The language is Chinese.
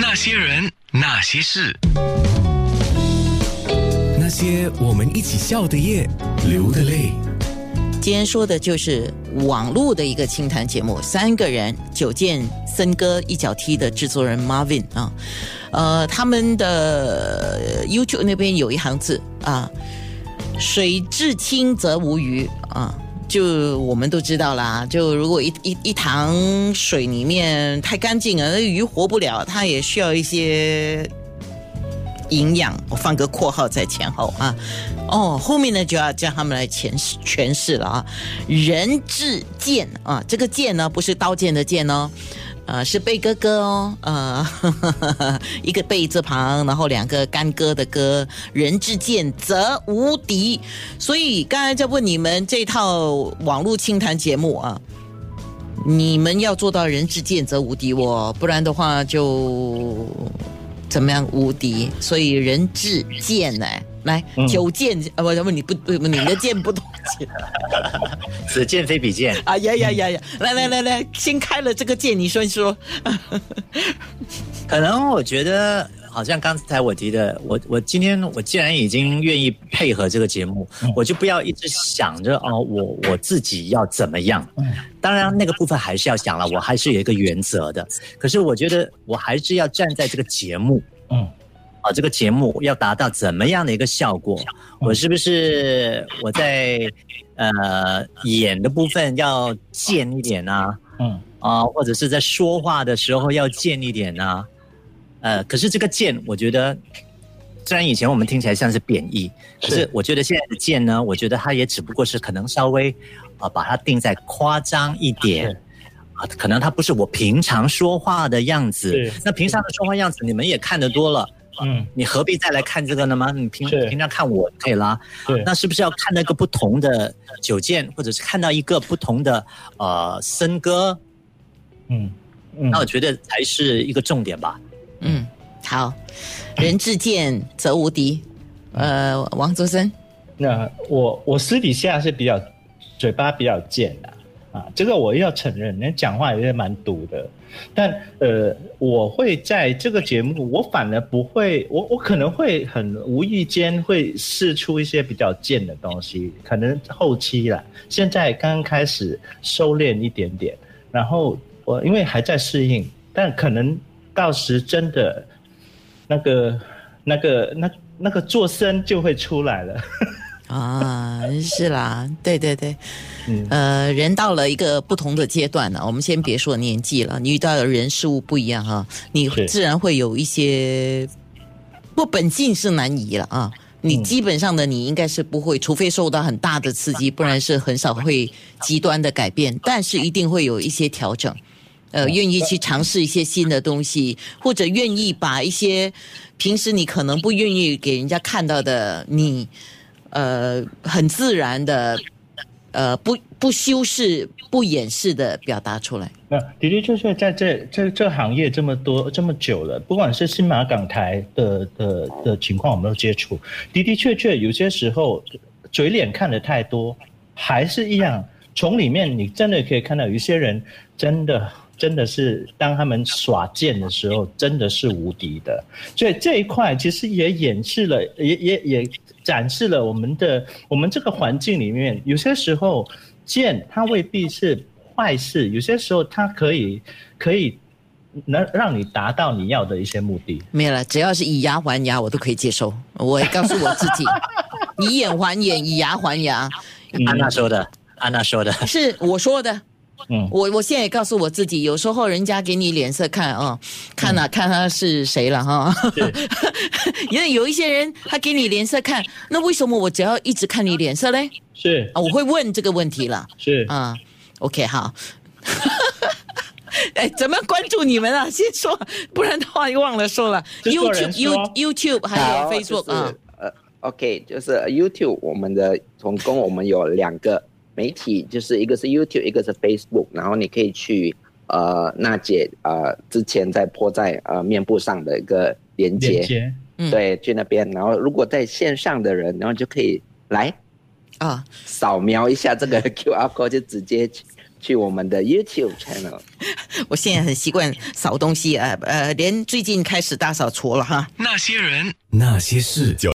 那些人，那些事，那些我们一起笑的夜，流的泪。今天说的就是网络的一个清谈节目，三个人九剑森哥一脚踢的制作人 Marvin 啊，呃，他们的 YouTube 那边有一行字啊，水至清则无鱼啊。就我们都知道啦，就如果一一一塘水里面太干净了，那鱼活不了，它也需要一些营养。我放个括号在前后啊，哦，后面呢就要叫他们来诠释诠释了啊。人质剑啊，这个剑呢不是刀剑的剑哦。呃，是贝哥哥哦，呃，一个贝字旁，然后两个干戈的戈，人之剑则无敌。所以刚才在问你们这套网络清谈节目啊，你们要做到人之剑则无敌哦，不然的话就怎么样无敌？所以人之剑呢？来，九剑啊，不，不，你不，不，你的剑不同剑，此剑非彼剑。啊 呀呀呀呀！来来来来，先开了这个剑，你说一说。可能我觉得，好像刚才我提的，我我今天我既然已经愿意配合这个节目，我就不要一直想着哦，我我自己要怎么样。当然那个部分还是要想了，我还是有一个原则的。可是我觉得，我还是要站在这个节目，嗯。啊，这个节目要达到怎么样的一个效果？我是不是我在呃演的部分要贱一点呢？嗯啊，或者是在说话的时候要贱一点呢？呃，可是这个贱，我觉得虽然以前我们听起来像是贬义，可是我觉得现在的贱呢，我觉得它也只不过是可能稍微啊把它定在夸张一点啊，可能它不是我平常说话的样子。那平常的说话样子，你们也看得多了。嗯，你何必再来看这个呢吗？你平平常看我可以啦。对，那是不是要看那个不同的九剑，或者是看到一个不同的呃森歌？嗯，那我觉得才是一个重点吧。嗯，好，人至贱则无敌。呃，王泽森，那我我私底下是比较嘴巴比较贱的啊，啊这个我要承认，人讲话也是蛮毒的。但呃，我会在这个节目，我反而不会，我我可能会很无意间会试出一些比较贱的东西，可能后期了，现在刚刚开始收敛一点点，然后我因为还在适应，但可能到时真的那个那个那那个做声就会出来了。啊，是啦，对对对，呃，人到了一个不同的阶段呢，我们先别说年纪了，你遇到的人事物不一样哈，你自然会有一些不本性是难移了啊。你基本上的你应该是不会，除非受到很大的刺激，不然是很少会极端的改变，但是一定会有一些调整，呃，愿意去尝试一些新的东西，或者愿意把一些平时你可能不愿意给人家看到的你。呃，很自然的，呃，不不修饰、不掩饰的表达出来。那的的确确在这这这行业这么多这么久了，不管是新马港台的的的情况，我们都接触。的的确确，有些时候嘴脸看的太多，还是一样。从里面你真的可以看到，有一些人真的。真的是当他们耍剑的时候，真的是无敌的。所以这一块其实也演示了，也也也展示了我们的我们这个环境里面，有些时候剑它未必是坏事，有些时候它可以可以能让你达到你要的一些目的。没有了，只要是以牙还牙，我都可以接受。我告诉我自己，以眼还眼，以牙还牙。安娜说的，安娜说的是我说的。嗯，我我现在也告诉我自己，有时候人家给你脸色看啊，看了看他是谁了哈。因为有一些人他给你脸色看，那为什么我只要一直看你脸色嘞？是啊，我会问这个问题了。是啊，OK 好。哎，怎么关注你们啊？先说，不然的话又忘了说了。YouTube、You YouTube 还有 Facebook 啊。呃，OK，就是 YouTube，我们的总共我们有两个。媒体就是一个是 YouTube，一个是 Facebook，然后你可以去呃娜姐呃之前在泼在呃面部上的一个连接，对，去那边，然后如果在线上的人，然后就可以来啊扫描一下这个 QR code，就直接去我们的 YouTube channel。我现在很习惯扫东西啊，呃，连最近开始大扫除了哈。那些人，那些事。